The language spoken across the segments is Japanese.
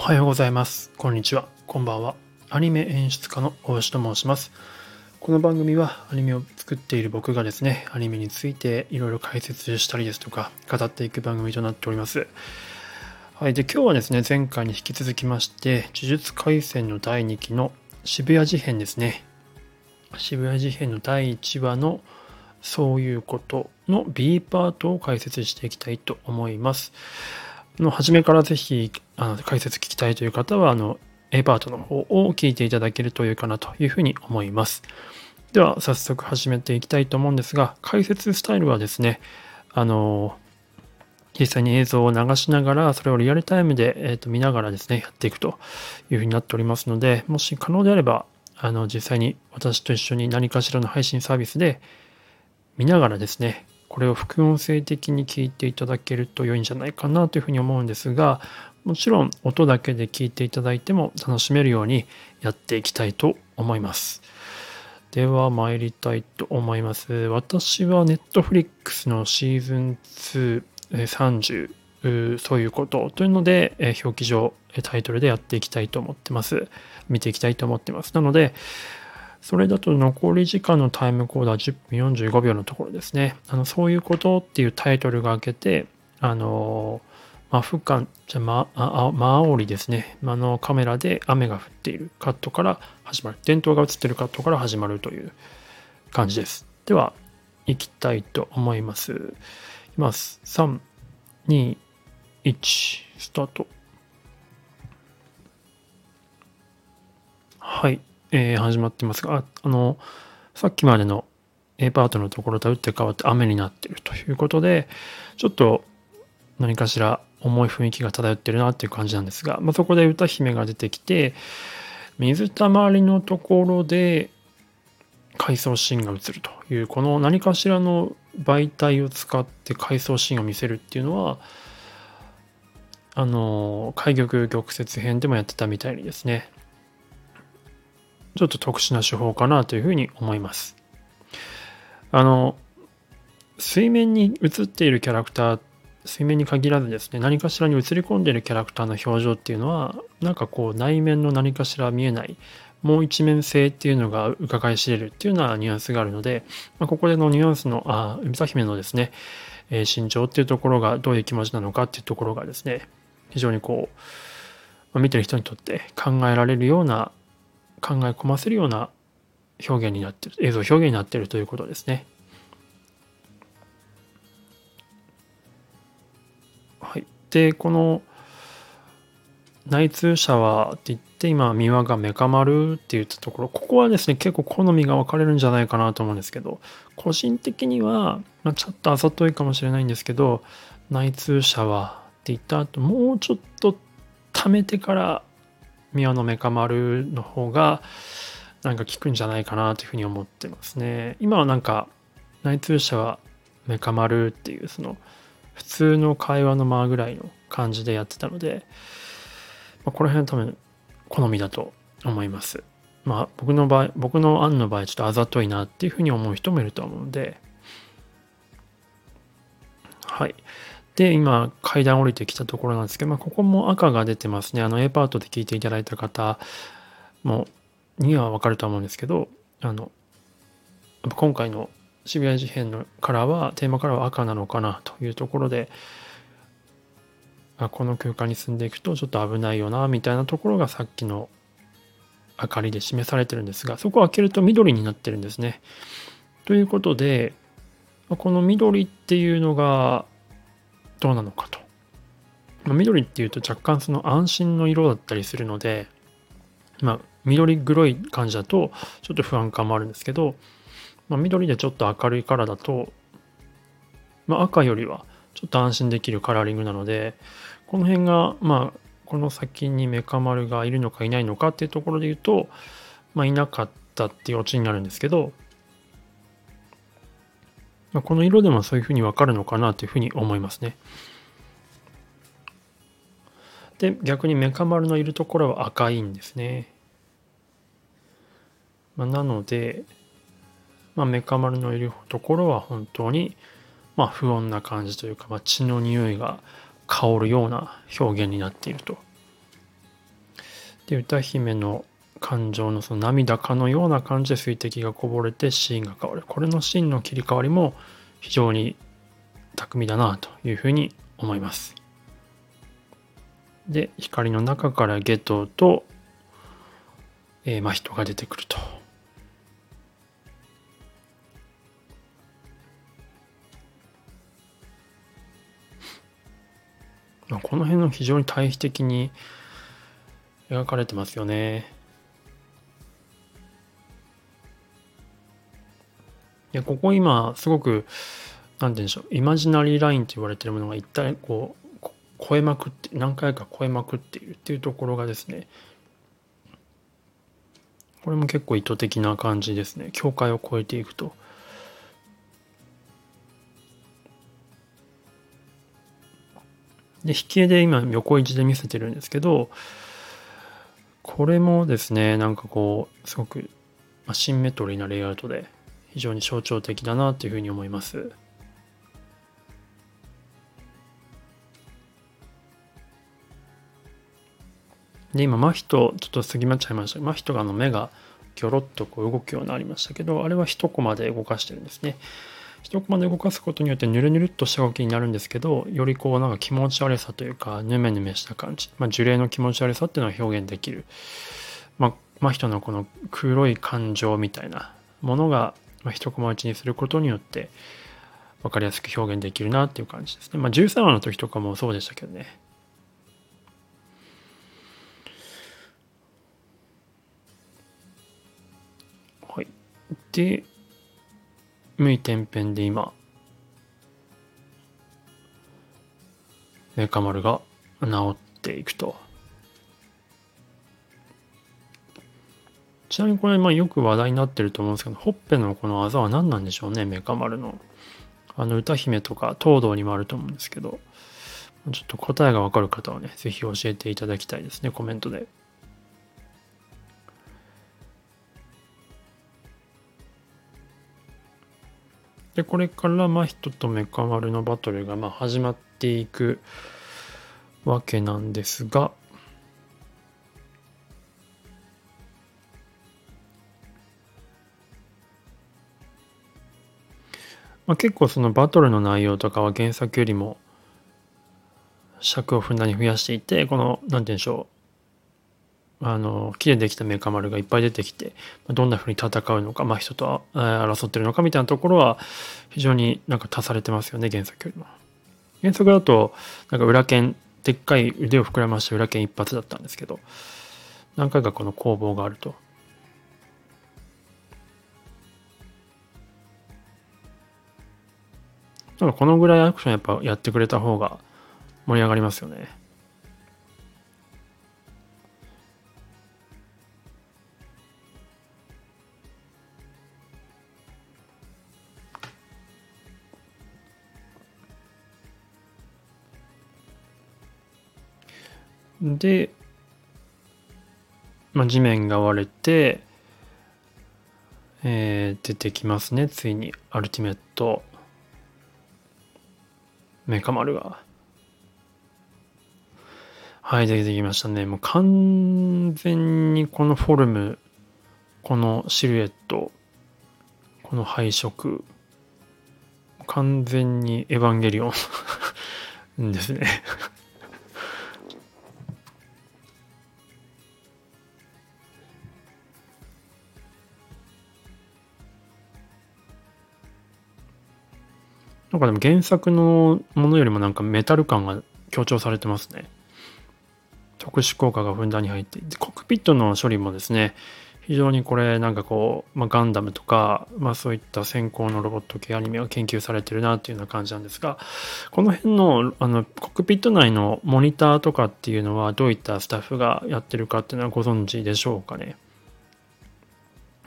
おはようございます。こんにちは。こんばんは。アニメ演出家の大石と申します。この番組はアニメを作っている僕がですね、アニメについていろいろ解説したりですとか、語っていく番組となっております。はい。で、今日はですね、前回に引き続きまして、呪術廻戦の第2期の渋谷事変ですね。渋谷事変の第1話のそういうことの B パートを解説していきたいと思います。の初めからぜひあの解説聞きたいという方はあの A パートの方を聞いていただけるといいかなというふうに思います。では早速始めていきたいと思うんですが解説スタイルはですねあの実際に映像を流しながらそれをリアルタイムで、えー、と見ながらですねやっていくというふうになっておりますのでもし可能であればあの実際に私と一緒に何かしらの配信サービスで見ながらですねこれを副音声的に聞いていただけると良いんじゃないかなというふうに思うんですがもちろん音だけで聞いていただいても楽しめるようにやっていきたいと思います。では参りたいと思います。私は Netflix のシーズン230そういうことというので表記上タイトルでやっていきたいと思ってます。見ていきたいと思ってます。なのでそれだと残り時間のタイムコードは10分45秒のところですね。あのそういうことっていうタイトルが開けて、あの、マフカン、じゃま、あ、マオリですね。あのカメラで雨が降っているカットから始まる。電灯が映っているカットから始まるという感じです。では、行きたいと思います。いきます。3、2、1、スタート。はい。えー、始まってますが、ああの、さっきまでの A パートのところと打って変わって雨になってるということで、ちょっと何かしら重い雰囲気が漂ってるなっていう感じなんですが、まあ、そこで歌姫が出てきて、水たまりのところで回想シーンが映るという、この何かしらの媒体を使って回想シーンを見せるっていうのは、あの、開玉玉折編でもやってたみたいにですね、ちょっと特殊な手法かなというふうに思います。あの、水面に映っているキャラクター、水面に限らずですね、何かしらに映り込んでいるキャラクターの表情っていうのは、なんかこう内面の何かしら見えない、もう一面性っていうのが伺い知れるっていうようなニュアンスがあるので、まあ、ここでのニュアンスの、あ、歌姫のですね、えー、心情っていうところがどういう気持ちなのかっていうところがですね、非常にこう、まあ、見てる人にとって考えられるような考え込ませるような表現になってる映像表現になっているということですね。はい、でこの内通シャワーって言って今三輪がメカ丸って言ったところここはですね結構好みが分かれるんじゃないかなと思うんですけど個人的には、まあ、ちょっとあざといかもしれないんですけど内通シャワーって言った後もうちょっと溜めてから宮のメカ丸の方がなんか効くんじゃないかなというふうに思ってますね。今はなんか内通者はメカ丸っていうその普通の会話の間ぐらいの感じでやってたので、まあ、この辺は多分好みだと思います。まあ僕の場合、僕の案の場合ちょっとあざといなっていうふうに思う人もいると思うので、はい。で、今、階段降りてきたところなんですけど、まあ、ここも赤が出てますね。あの、A パートで聞いていただいた方も、にはわかると思うんですけど、あの、今回の渋谷事変のカラーは、テーマカラーは赤なのかなというところで、あこの空間に進んでいくとちょっと危ないよな、みたいなところがさっきの明かりで示されてるんですが、そこを開けると緑になってるんですね。ということで、この緑っていうのが、どうなのかと。まあ、緑っていうと若干その安心の色だったりするので、まあ、緑黒い感じだとちょっと不安感もあるんですけど、まあ、緑でちょっと明るいカラーだと、まあ、赤よりはちょっと安心できるカラーリングなので、この辺が、まあ、この先にメカ丸がいるのかいないのかっていうところで言うと、まあ、いなかったっていうオチになるんですけど、まあ、この色でもそういうふうにわかるのかなというふうに思いますね。で、逆にメカ丸のいるところは赤いんですね。まあ、なので、まあ、メカ丸のいるところは本当に、まあ、不穏な感じというか、まあ、血の匂いが香るような表現になっているとで歌姫の感情のその涙かのような感じで水滴がこぼれてシーンが変わる。これのシーンの切り替わりも非常に巧みだなというふうに思います。で光の中からゲトと、えー、真人が出てくると。この辺の非常に対比的に描かれてますよね。いやここ今すごく何て言うんでしょうイマジナリーラインと言われてるものが一体こう超えまくって何回か超えまくっているっていうところがですねこれも結構意図的な感じですね境界を越えていくと。で、引き絵で今横位置で見せてるんですけど、これもですね、なんかこう、すごくシンメトリーなレイアウトで非常に象徴的だなというふうに思います。で、今、真人、ちょっと過ぎまっちゃいました。真人があの目がギョロッとこう動くようになりましたけど、あれは一コマで動かしてるんですね。一コマで動かすことによってぬるぬるっとした動きになるんですけどよりこうなんか気持ち悪さというかヌメヌメした感じ、まあ、樹齢の気持ち悪さっていうのを表現できる、まあ、真人のこの黒い感情みたいなものが、まあ、一コマ打ちにすることによって分かりやすく表現できるなっていう感じですね。まあ、13話の時とかもそうでしたけどね。はい。で、無い天辺で今メカ丸が治っていくとちなみにこれまあよく話題になってると思うんですけどほっぺのこのあざは何なんでしょうねメカ丸のあの歌姫とか東堂にもあると思うんですけどちょっと答えがわかる方はね是非教えていただきたいですねコメントで。でこれから真人とメカ丸のバトルがまあ始まっていくわけなんですがまあ、結構そのバトルの内容とかは原作よりも尺をふんだんに増やしていてこの何て言うんでしょうあの木でできたメカ丸がいっぱい出てきてどんなふうに戦うのか、まあ、人と争ってるのかみたいなところは非常になんか足されてますよね原作よりも。原作だとなんか裏剣でっかい腕を膨らまして裏剣一発だったんですけど何回かこの攻防があると。なんかこのぐらいアクションやっぱやってくれた方が盛り上がりますよね。で、まあ、地面が割れて、えー、出てきますねついにアルティメットメカ丸が。はい出てきましたね。もう完全にこのフォルムこのシルエットこの配色完全にエヴァンゲリオン ですね。なんかでも原作のものよりもなんかメタル感が強調されてますね。特殊効果がふんだんに入っていて、コックピットの処理もですね、非常にこれなんかこう、まあ、ガンダムとか、まあそういった先行のロボット系アニメが研究されてるなっていうような感じなんですが、この辺のあのコックピット内のモニターとかっていうのはどういったスタッフがやってるかっていうのはご存知でしょうかね。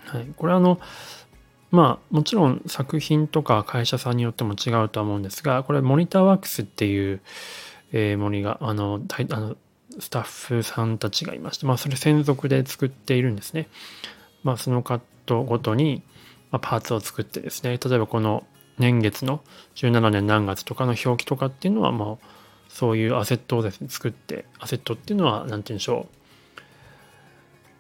はい。これあの、まあもちろん作品とか会社さんによっても違うとは思うんですがこれモニターワークスっていう、えー、モニがあのあのスタッフさんたちがいましてまあそれ専属で作っているんですね。まあそのカットごとに、ま、パーツを作ってですね例えばこの年月の17年何月とかの表記とかっていうのはもうそういうアセットをですね作ってアセットっていうのは何て言うんでしょう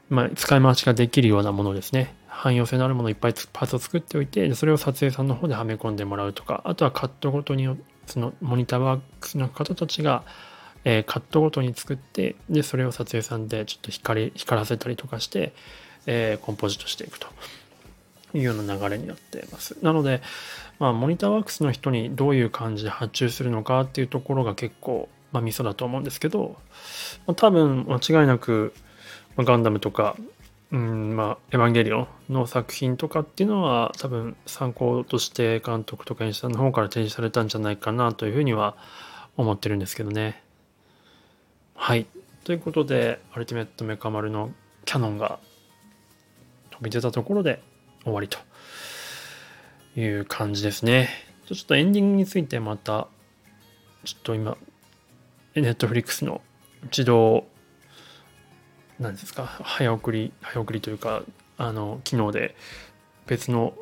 まあ、使い回しができるようなものですね。汎用性のあるものをいっぱいパーツを作っておいて、それを撮影さんの方ではめ込んでもらうとか、あとはカットごとに、そのモニターワークスの方たちが、えー、カットごとに作って、で、それを撮影さんでちょっと光光らせたりとかして、えー、コンポジットしていくというような流れになっています。なので、まあ、モニターワークスの人にどういう感じで発注するのかっていうところが結構、まあ、ミソだと思うんですけど、まあ、多分間違いなく、ま、ガンダムとか、うんまあ、エヴァンゲリオンの作品とかっていうのは多分参考として監督とか演出の方から提示されたんじゃないかなというふうには思ってるんですけどね。はい。ということで、アルティメットメカ丸のキャノンが飛び出たところで終わりという感じですね。ちょっとエンディングについてまた、ちょっと今、ネットフリックスの自動何ですか？早送り早送りというかあの機能で別の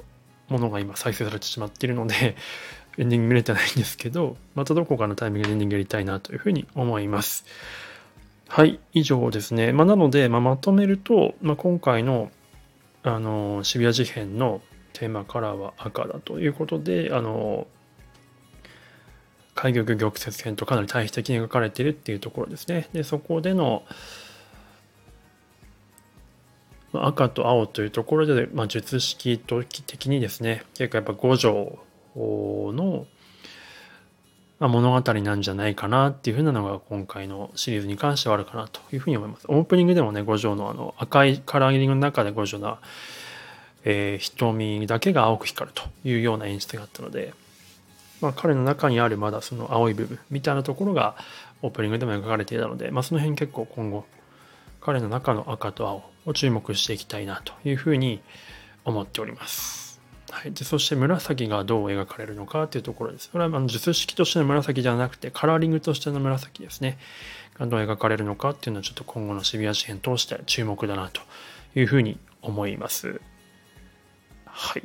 ものが今再生されてしまっているので エンディング見れてないんですけどまたどこかのタイミングでエンディングやりたいなというふうに思います。はい以上ですね、まあ、なので、まあ、まとめると、まあ、今回のあの渋谷事変のテーマカラーは赤だということであの開玉玉折編とかなり対比的に描かれているっていうところですね。でそこでの赤と青というところで、まあ、術式的にですね結構やっぱ五条の、物語なんじゃないかなっていうふうなのが今回のシリーズに関してはあるかなというふうに思います。オープニングでもね五条のあの赤いカラーリングの中で五条の、えー、瞳だけが青く光るというような演出があったので、まあ、彼の中にあるまだその青い部分みたいなところがオープニングでも描かれていたので、まあ、その辺結構今後彼の中の赤と青を注目していきたいなというふうに思っております。はい、でそして紫がどう描かれるのかというところです。これはあの術式としての紫じゃなくてカラーリングとしての紫ですね。がどう描かれるのかっていうのはちょっと今後の渋谷事変通して注目だなというふうに思います。はい。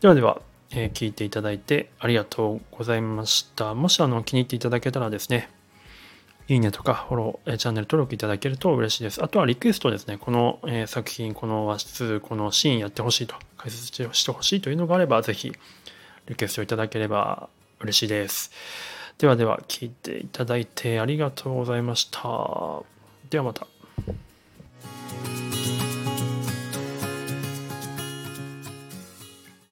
ではでは、えー、聞いていただいてありがとうございました。もしあの気に入っていただけたらですね、いいねとかフォロー、チャンネル登録いただけると嬉しいです。あとはリクエストですね。この、え作品、この和室、このシーンやってほしいと、解説してほしいというのがあれば、ぜひリクエストいただければ嬉しいです。ではでは、聞いていただいてありがとうございました。ではまた。